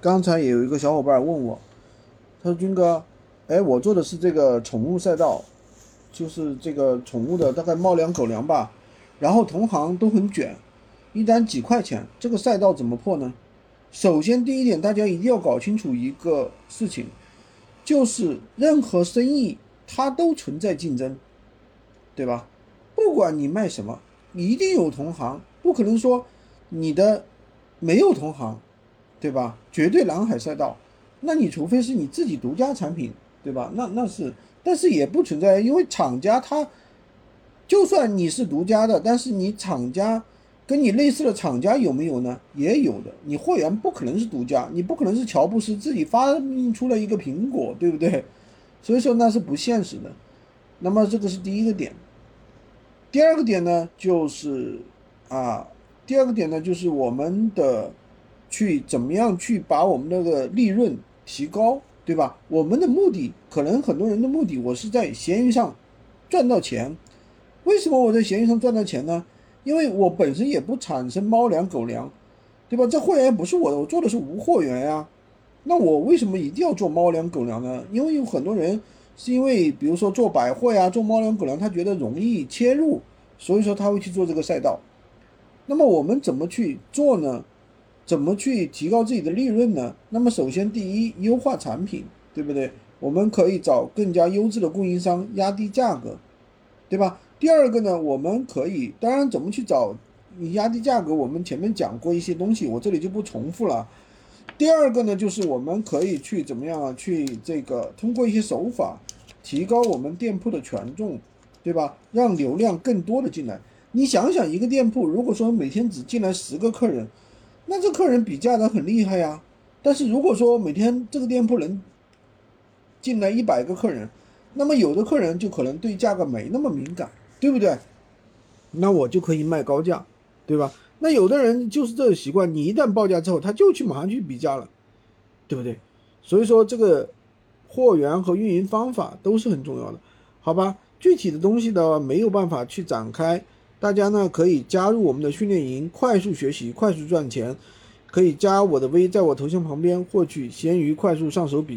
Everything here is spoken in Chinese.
刚才也有一个小伙伴问我，他说：“军哥，哎，我做的是这个宠物赛道，就是这个宠物的大概猫粮狗粮吧，然后同行都很卷，一单几块钱，这个赛道怎么破呢？”首先第一点，大家一定要搞清楚一个事情，就是任何生意它都存在竞争，对吧？不管你卖什么，一定有同行，不可能说你的没有同行。对吧？绝对蓝海赛道，那你除非是你自己独家产品，对吧？那那是，但是也不存在，因为厂家他，就算你是独家的，但是你厂家跟你类似的厂家有没有呢？也有的。你货源不可能是独家，你不可能是乔布斯自己发明出了一个苹果，对不对？所以说那是不现实的。那么这个是第一个点。第二个点呢，就是啊，第二个点呢，就是我们的。去怎么样去把我们那个利润提高，对吧？我们的目的可能很多人的目的，我是在闲鱼上赚到钱。为什么我在闲鱼上赚到钱呢？因为我本身也不产生猫粮狗粮，对吧？这货源不是我的，我做的是无货源呀。那我为什么一定要做猫粮狗粮呢？因为有很多人是因为比如说做百货呀，做猫粮狗粮，他觉得容易切入，所以说他会去做这个赛道。那么我们怎么去做呢？怎么去提高自己的利润呢？那么首先，第一，优化产品，对不对？我们可以找更加优质的供应商，压低价格，对吧？第二个呢，我们可以，当然怎么去找你压低价格，我们前面讲过一些东西，我这里就不重复了。第二个呢，就是我们可以去怎么样啊？去这个通过一些手法，提高我们店铺的权重，对吧？让流量更多的进来。你想想，一个店铺如果说每天只进来十个客人，那这客人比价的很厉害呀，但是如果说每天这个店铺能进来一百个客人，那么有的客人就可能对价格没那么敏感，对不对？那我就可以卖高价，对吧？那有的人就是这个习惯，你一旦报价之后，他就去马上去比价了，对不对？所以说这个货源和运营方法都是很重要的，好吧？具体的东西呢没有办法去展开。大家呢可以加入我们的训练营，快速学习，快速赚钱。可以加我的微，在我头像旁边获取闲鱼快速上手笔。